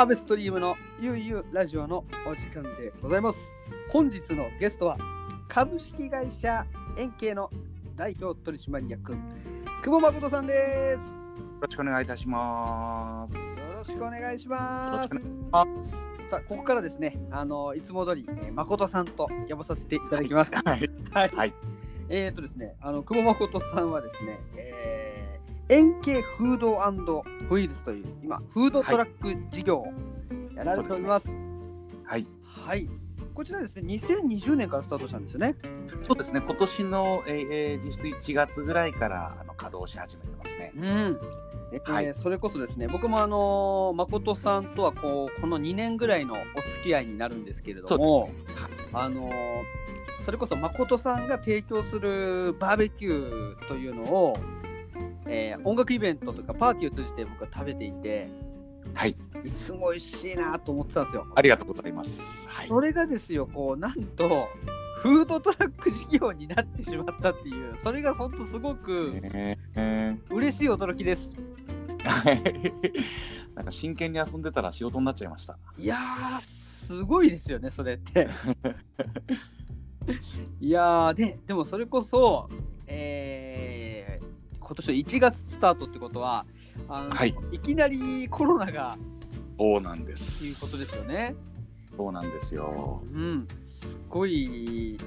アベストリームのゆうゆうラジオのお時間でございます。本日のゲストは株式会社円形の代表取締役久保誠さんです。よろしくお願いいたします。よよろしくお願いします。さあここからですね、あのいつも通り、えー誠さんと呼ばさせていただきます。はい。はい。はい。えーとですね、あの久保誠さんはですね、えー、円形フードフイルスという今フードトラック事業をやられております。はい。はい。こちらですね、2020年からスタートしたんですよね。そうですね。今年の、えーえー実質1月ぐらいからあの稼働し始めてますね。うん。えーはいそれこそですね、僕もあのー誠さんとはこうこの2年ぐらいのお付き合いになるんですけれそうども、ですね。はいあのーそれこそ誠さんが提供するバーベキューというのを、えー音楽イベントとかパーティーを通じて僕は食べていて、はい。いつも美味しいなと思ってたんですよ。ありがとうございます。はい。それがですよ、こうなんと、フードトラック事業になってしまったっていう、それが本当すごくえー嬉しい驚きです。は いなんか真剣に遊んでたら仕事になっちゃいました。いやー、すごいですよね、それって。いやー、で、でもそれこそ、えー今年の1月スタートってことは、あのはいいきなりコロナがそうなんでってす。いうことですよね。そうなんですよ。うん、すごい、い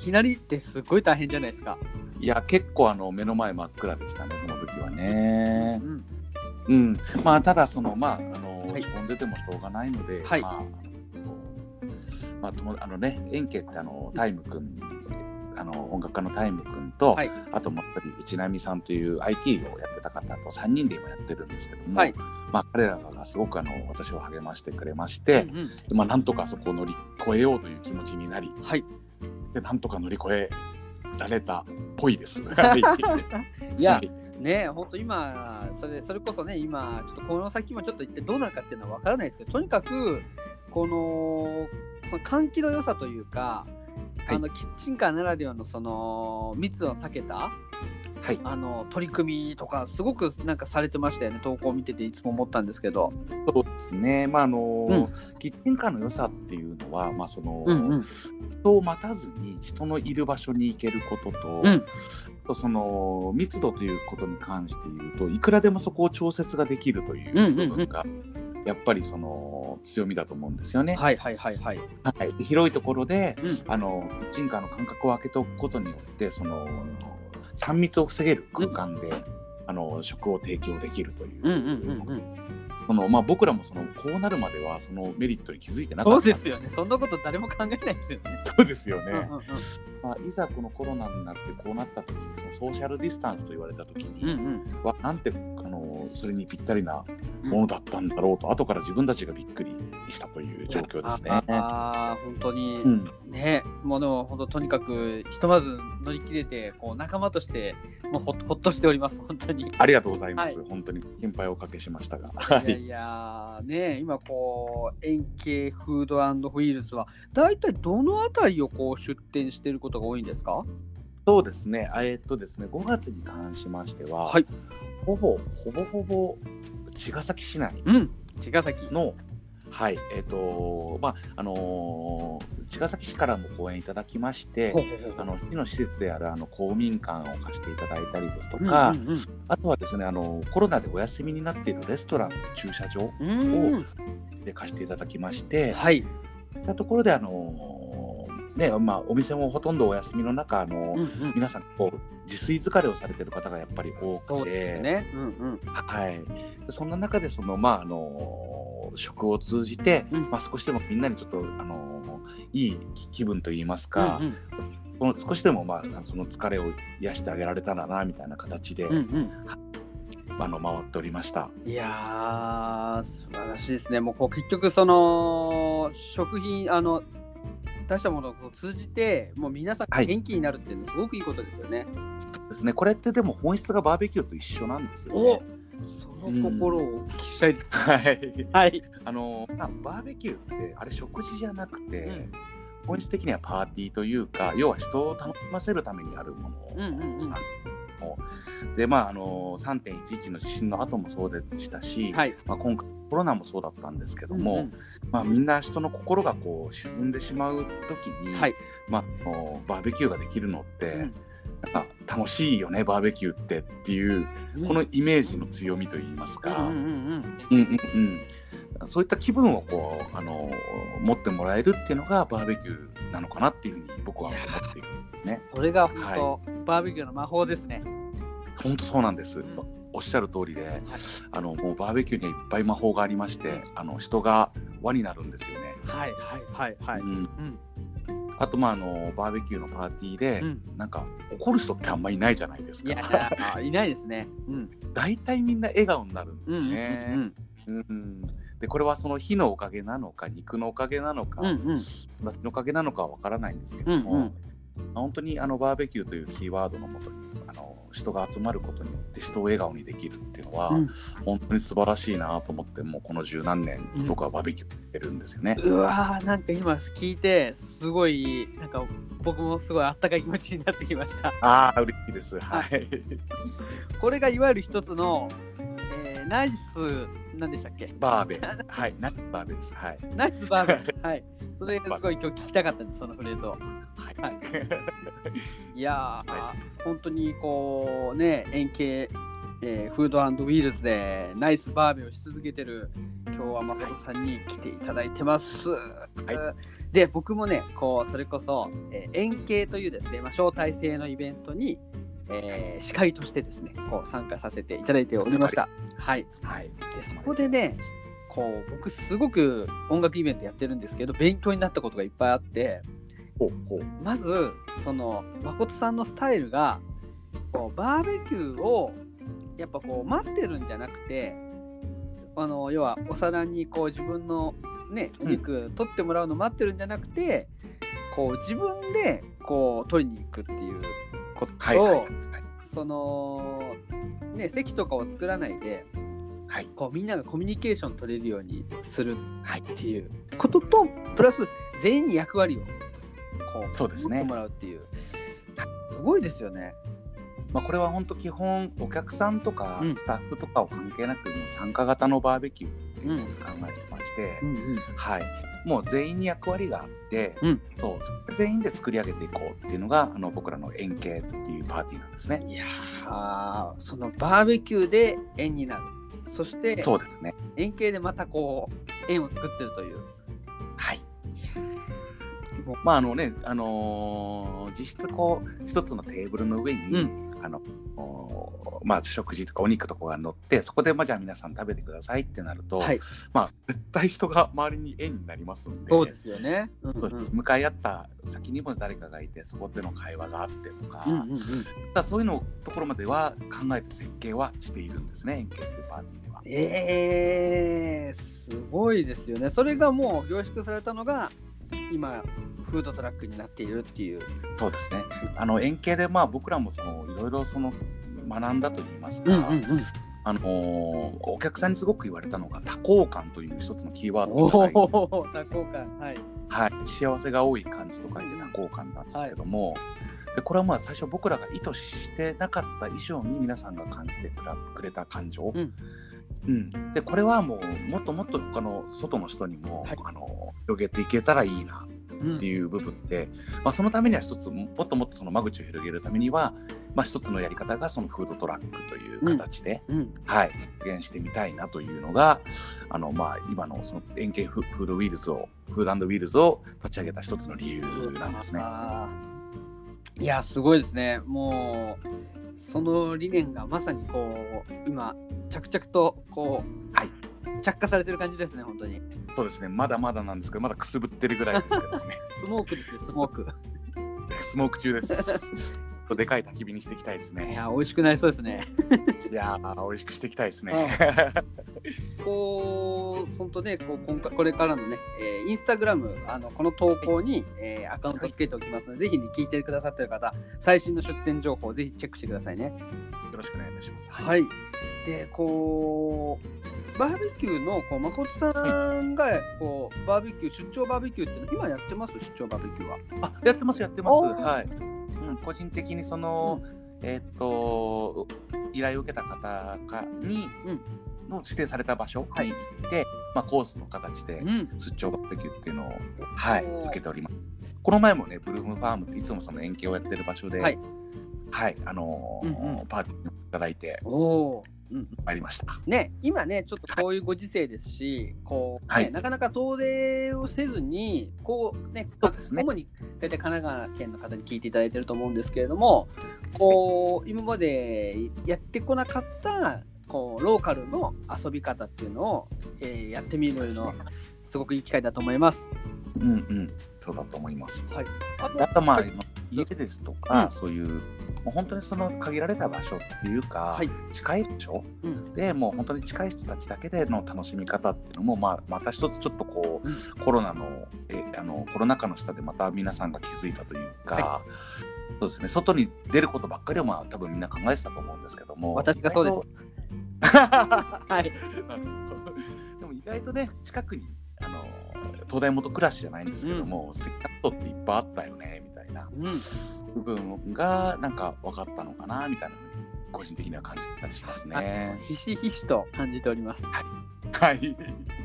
きなりってすごい大変じゃないですか。いや、結構あの目の前真っ暗でしたね、その時はねう。ん、うん、まあただそのまああの、はい落ち込んでてもしょうがないので、はいまあまあともあのね円家ってあのタイムくんあの音楽家のタイムくんと、はい。あともう一人内波さんという IT をやってた方と3人で今やってるんですけども、はい。まあ彼らがすごくあの私を励ましてくれましてう、んうん。まあなんとかそこを乗り越えようという気持ちになり、はい。でなんとか乗り越えられたっぽいです。はい。いやはい。ね本当今それそれこそね今ちょっとこの先もちょっと一体どうなるかっていうのは分からないですけどとにかくこのその換気の良さというか、はいあのキッチンカーならではのその密を避けたはい。あの取り組みとかすごくなんかされてましたよね。投稿を見てていつも思ったんですけど。そうですね、まああのうん。キッチンカーの良さっていうのは、まあそのうんうん。人を待たずに人のいる場所に行けることと、うん。その密度ということに関して言うといくらでもそこを調節ができるといううんうんうん。部分が、やっぱりその強みだと思うんですよね。はいはいはいはい。はい、で広いところでうんあのキッチンカーの間隔を空けておくことによってその3密を防げる空間で、あの食を提供できるという。うんうんうんうん。そのまあ、僕らもそのこうなるまではそのメリットに気づいてなかったそうですよね。そんなこと誰も考えないですよね。そうですよね、うんうんうんまあ、いざこのコロナになってこうなった時にそのソーシャルディスタンスと言われた時に、うんうんわなんてあのそれにぴったりなものだったんだろうと、後から自分たちがびっくりしたという状況ですね。ああ本当に。うん、ねもうでも本当とにかくひとまず乗り切れてこう仲間としてもうほっほっとしております本当に。ありがとうございます、はい本当に心配をおかけしましたが。はい、いやいやね今こう円形フードフィールスは大体どのあたりをこう出店していることが多いんですか？そうですね、えーっとですね、5月に関しましては、はいほぼほぼほぼ茅ヶ崎市内うん。茅ヶ崎。の、はい、えーっと、まあ、あのー茅ヶ崎市からも講演いただきまして、あの市の施設であるあの公民館を貸していただいたりですとか、うんうんあとはですねあのコロナでお休みになっているレストランの駐車場うんうん。で貸していただきまして、はい。そういったところであのねまあ、お店もほとんどお休みの中あの、うんうん。皆さんこう自炊疲れをされてる方がやっぱり多くて、ね。うんうん。はい、でそんな中でその、まああの食を通じて、うん。まあ、少しでもみんなにちょっと、あのいい気分といいますか、うん。その少しでも、まあ、その疲れを癒してあげられたらなみたいな形で、うんうん。あの回っておりました。いやー、素晴らしいですね。もうこう結局、その食品、あの、出したものを通じて、もう皆さん元気になるっていうのはすごくいいことですよね。そうですね。これってでも本質がバーベキューと一緒なんですよおね。その心をお聞きしたいです。はい。はい。あのまあバーベキューってあれ食事じゃなくて、うん本質的にはパーティーというか要は人を楽しませるためにあるものうんうんうん。でまああの3.11の地震の後もそうでしたし、はい。まあ、今回コロナもそうだったんですけども、うんまあ、みんな人の心がこう沈んでしまう時に、うんはい。まあ、バーベキューができるのって、うん。なんか楽しいよねバーベキューってっていうこのイメージの強みといいますか、うんうんうんうん。うんうんそういった気分をこうあの持ってもらえるっていうのがバーベキューなのかなっていうふうに僕は思っているんですね。それが本当、バーベキューの魔法ですね。本当そうなんです、んおっしゃる通りで、あのもうバーベキューにはいっぱい魔法がありまして、あの人が輪になるんですよね。はいはいはいはい。うんうんあとまああのバーベキューのパーティーで、うんなんか怒る人ってあんまりいないじゃないですいやいないですね。うん。大体みんな笑顔になるんですうんうんね。うんうんでこれはその火のおかげなのか肉のおかげなのか、うんうん私のおかげなのかはわからないんですけども、うんうん本当にあのバーベキューというキーワードのもとに人が集まることによって人を笑顔にできるっていうのは、うん本当に素晴らしいなと思ってもうこの十何年、うん僕はバーベキューてるんですよね。うわーなんか今聞いてすごいなんか僕もすごいあったかい気持ちになってきました。ああ嬉しいです。はい。これがいわゆる一つの、えーナイスなんでしたっけ？バーベ はいナバーベですはいナイスバーベル。はい。それがすごい今日聞きたかったですそのフレーズを。はい。はいいやー本当にこうね円形、えーフードウィールズでナイスバーベをし続けてる今日は誠さんに来ていただいてます。で僕もねこうそれこそ、えー円形というですね、まあ、招待制のイベントに、えー司会としてですねこう参加させていただいておりました。はい、はい。でそこでねこう僕すごく音楽イベントやってるんですけど勉強になったことがいっぱいあって。ほうほう。まずその誠さんのスタイルがこうバーベキューをやっぱこう待ってるんじゃなくてあの要はお皿にこう自分のねお肉取ってもらうの待ってるんじゃなくて、こう自分でこう取りに行くっていうことと、はいはいはい。そのね席とかを作らないではいこうみんながコミュニケーション取れるようにするはいっていうこととプラス全員に役割をこうそうですってもらうっていうすごいですよね。まあ、これは本当基本お客さんとかうんスタッフとかを関係なくもう参加型のバーベキューっていうのを考えてまして、んはい、もう全員に役割があって、うんそう全員で作り上げていこうっていうのがあの僕らの円形っていうパーティーなんですね。いやーそのバーベキューで円になるそしてそうですね。円形でまたこう円を作ってるという。まああのね、あのー実質こう一つのテーブルの上に、うあのおまあ食事とかお肉とかが乗ってそこでまあじゃあ皆さん食べてくださいってなると、はい、まあ絶対人が周りに円になりますんで。そうですよね。うんそうです向かい合った先にも誰かがいてそこでの会話があってとか,、うんうんうんそういうのところまでは考えて設計はしているんですね円形ってパーティーでは。えー、すごいですよね。それがもう凝縮されたのが今フードトラックになっているっていう。そうですねあの円形でまあ僕らもそのいろいろその学んだといいますか、うんうんうん。あのーお客さんにすごく言われたのが多幸感という一つのキーワードおが、お、多幸感。はい。はい、幸せが多い感じと書いて多幸感なんですけども、でこれはまあ最初僕らが意図してなかった以上に皆さんが感じてくれた感情、うんうんでこれはもうもっともっと他の外の人にも、はいあの広げていけたらいいなうんっていう部分で、まあ、そのためには一つもっともっとその間口を広げるためには、まあ、一つのやり方がそのフードトラックという形で、うん。はい、実現してみたいなというのがあの、まあ、今のその円形フフードウィールズをフードウィールズを立ち上げた一つの理由なんですね。いや、すごいですね。もう、その理念がまさにこう、今、着々とこう、はい着火されてる感じですね、本当に。そうですねまだまだなんですけどまだくすぶってるぐらいですけどねスモークですね、スモーク。スモーク中です。とでかい焚き火にしていきたいですいね。や美味しくなりそうですね。いやー美味しくしていきたいですね。こう本当ねこう今回これからのね、えーインスタグラムあのこの投稿に、えーアカウントつけておきますので、ぜひね聞いてくださってる方最新の出店情報をぜひチェックしてくださいね。よろしくお願いいたします。はい。でこうバーベキューのこう誠さんがこうバーベキュー出張バーベキューっていうの今やってます？出張バーベキューは。あやってますやってます。はい。うん個人的にその、えーっと依頼を受けた方かに、うんの指定された場所に行って、まあコースの形でうん。出張バーベキューっていうのをはい受けております。この前もねブルームファームっていつもその円形をやってる場所で、はいはいあのーうんうんパーティーにいただいておお。うん、まいりました。ね今ねちょっとこういうご時世ですし、こう、ねはいなかなか遠出をせずにこうねそうですね主に大体神奈川県の方に聞いていただいてると思うんですけれどもこう今までやってこなかったこうローカルの遊び方っていうのを、えーやってみるのすごくいい機会だと思います。うんうん。そうだと思います。はい、ああとまあはい。家ですとか、うん。そういうもう本当にその限られた場所っていうか、はい。近い場所うん。でもう本当に近い人たちだけでの楽しみ方っていうのも、まあ、また一つちょっとこう、うコロナのえあのコロナ禍の下でまた皆さんが気づいたというか、はそうですね。外に出ることばっかりをまあ多分みんな考えてたと思うんですけども私がそうですはい、でも意外とね近くにあの東大元暮らしじゃないん。ですけども、素敵なことっていっぱいあったよねみたいな、部分がなん。か分かったのかなみたいなふうに個人的には感じたりしますね。ひしひしと感じております。はい、はい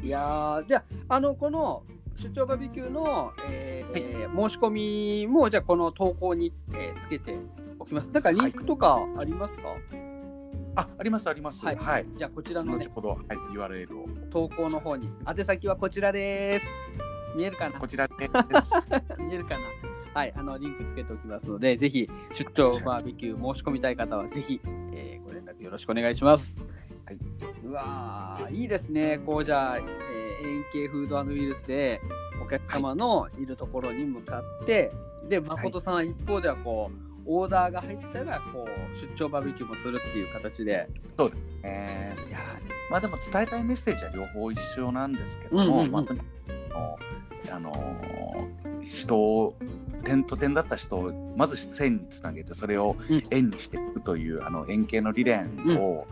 いやじゃああのこの出張バーベキューの、えーえー申し込みもじゃあこの投稿に、えーつけておきます。なん。かリンクとかありますか、あありますあります。ははいい、じゃあこちらの、ね後、ほど、はい、URL を投稿の方に宛先はこちらです。見えるかな？こちらです。見えるかな？はい、あのリンクつけておきますので、ぜひ出張バーベキュー申し込みたい方はぜひ、えーご連絡よろしくお願いします。はいうわー、いいですね。こうじゃあ、えー円形フードウイルスでお客様のいるところに向かって、で、誠さんは一方ではこう、オーダーが入ったらこう出張バーベキューもするっていう形で、えーいやまあでも伝えたいメッセージは両方一緒なんですけども、うんうんうん。まああの人を点と点だった人をまず線につなげてそれをうん円にしていくという、あの円形の理念を、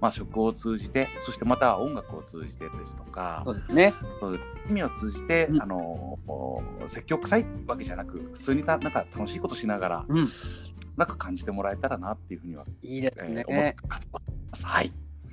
まあ、食を通じてそしてまたは音楽を通じてですとかそうですね。そういう意味を通じて、うんあの積極臭いわけじゃなく普通にたなんか楽しいことしながら、うんなんか感じてもらえたらなっていうふうには、いいですえーね。思ってます。はい。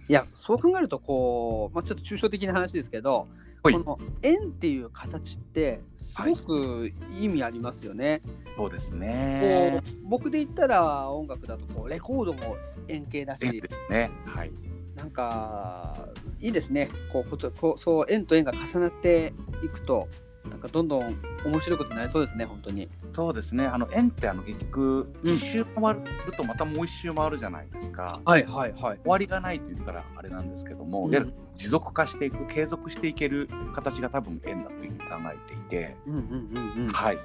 いや、そう考えると、こう、まあ、ちょっと抽象的な話ですけど、はいこの円っていう形って、すごく意味ありますよね。そうですこね。う僕で言ったら、音楽だとこう、レコードも円形だしね。はい。なんか、いいですね。こうことこうそう、円と円が重なっていくと、なんかどんどん面白いことになりそうですね、本当に。そうですね。あの円ってあの結局うん一周回るとまたもう一周回るじゃないですか。はいはいはい。終わりがないと言ったらあれなんですけども、うんいわゆる持続化していく継続していける形が多分円だというふうに考えていて、うんうんうんうん。はい。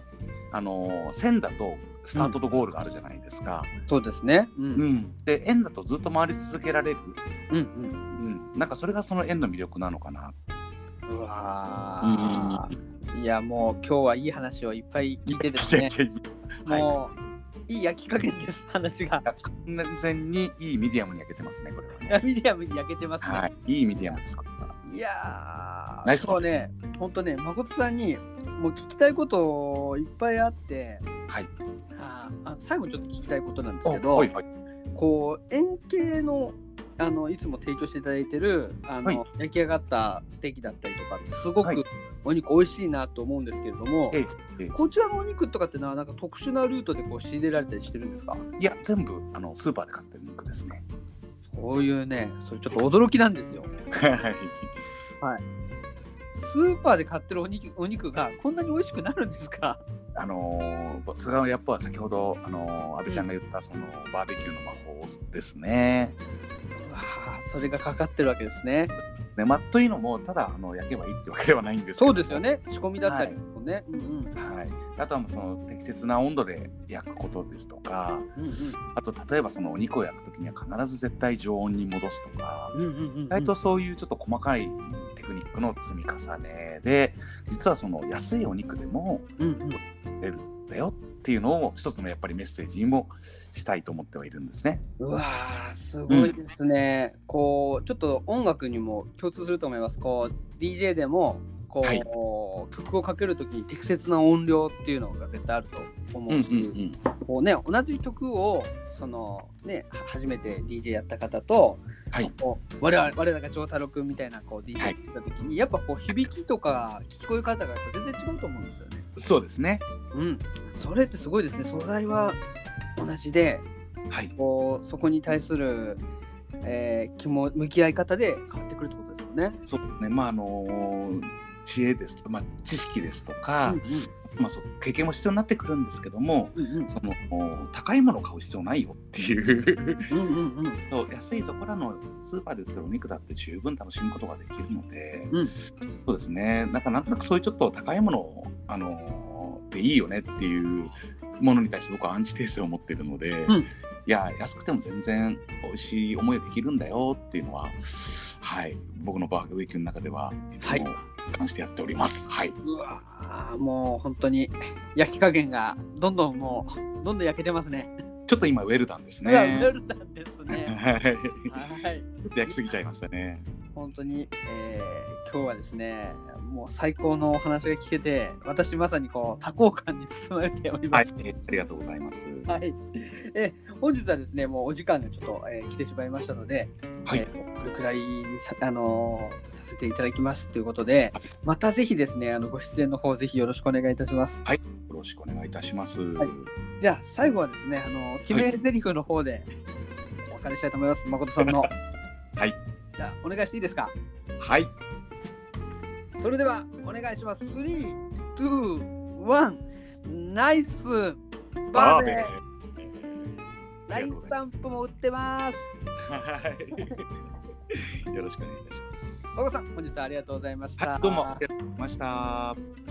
あの線だとスタートとゴールがあるじゃないですか。そうですね。うん。ううんん。で円だとずっと回り続けられる。うん。うん。なんかそれがその円の魅力なのかな。うわーいやもう今日はいい話をいっぱい聞いてですねはい。もういい焼き加減です話が完全にいいミディアムに焼けてますね、これはね。ミディアムに焼けてますね、はい。いいミディアムです。い、やーそうね本当ね誠さんにもう聞きたいこといっぱいあってはい。あ最後にちょっと聞きたいことなんですけど、はいはい。こう円形のあのいつも提供していただいてるあの、はい焼き上がったステーキだったりとかすごはいくお肉美味しいなと思うんですけれども、ええええこちらのお肉とかってのはなんか特殊なルートでこう仕入れられたりしてるんですか？いや、全部あのスーパーで買ってる肉ですね。そういうね、それちょっと驚きなんですよ。はい。スーパーで買ってるお肉お肉がこんなに美味しくなるんですか？あのーそれはやっぱ先ほど、あのー、安倍ちゃんが言ったそのバーベキューの魔法ですね。うわあそれがかかってるわけですね。ねまあ、というのも、ただあの焼けばいいってわけではないんですそうですよ。ね。仕込みだったりもね。うんうん。はい。あとはもうその適切な温度で焼くことですとかうんうんあと例えばそのお肉を焼く時には必ず絶対常温に戻すとかうんうんうん意外とそういうちょっと細かいテクニックの積み重ねで実はその安いお肉でもうんうん出るんだよっていうのを一つのやっぱりメッセージにもしたいと思ってはいるんですね。うわーすごいですね、こうちょっと音楽にも共通すると思います。こう DJ でもこう、はい。曲をかけるときに適切な音量っていうのが絶対あると思うんうし、うんうん。こうね同じ曲をそのねは初めて DJ やった方と、はい。こう我々我らが丈太郎くんみたいなこう DJ やはい。った時に、やっぱこう響きとか聞こえ方が全然違うと思うんですよね。そうですね。うん、それってすごいですね素材は同じではい。こうそこに対する、えー気も向き合い方で変わってくるってことですよね。そうね。まああの知恵ですとか、まあ、知識ですとか、まあ、そう経験も必要になってくるんですけどもうんうんそのお高いものを買う必要ないよっていう。うんうん安いそこらのスーパーで売ってるお肉だって十分楽しむことができるので、うん。そうですね。なんかなんとなくそういうちょっと高いものをあのでいいよねっていうものに対して僕はアンチテーゼを持っているので、うん。いや安くても全然美味しい思いができるんだよっていうのははい。僕のバーベキューの中ではいつはい。も感じてやっております。はい、うわーもう本当に焼き加減がどんどんもうどんどん焼けてますね。ちょっと今ウェルダンですうわウね。ェルダンですね。はい。ちはい。焼きすぎちゃいましたね。本当に、えー今日はですねもう最高のお話が聞けて私まさにこう多幸感に包まれております。、はいえありがとうございます。はい、え本日はですねもうお時間がちょっと、えー来てしまいましたので、はいえーこれくらいにさ,、あのーさせていただきますということでまたぜひですねあのご出演の方ぜひよろしくお願いいたします。よろしくお願いいたします。はいじゃあ最後はですねあの決め台詞の方でお別れしたいと思います、誠さんの。はい。じゃあお願いしていいですか？はい。それではお願いします。3、2、1、ナイスバーベーラインスタンプも売ってます。はい。よろしくお願いいたします。誠さん本日はありがとうございました。はい、どうもありがとうございました。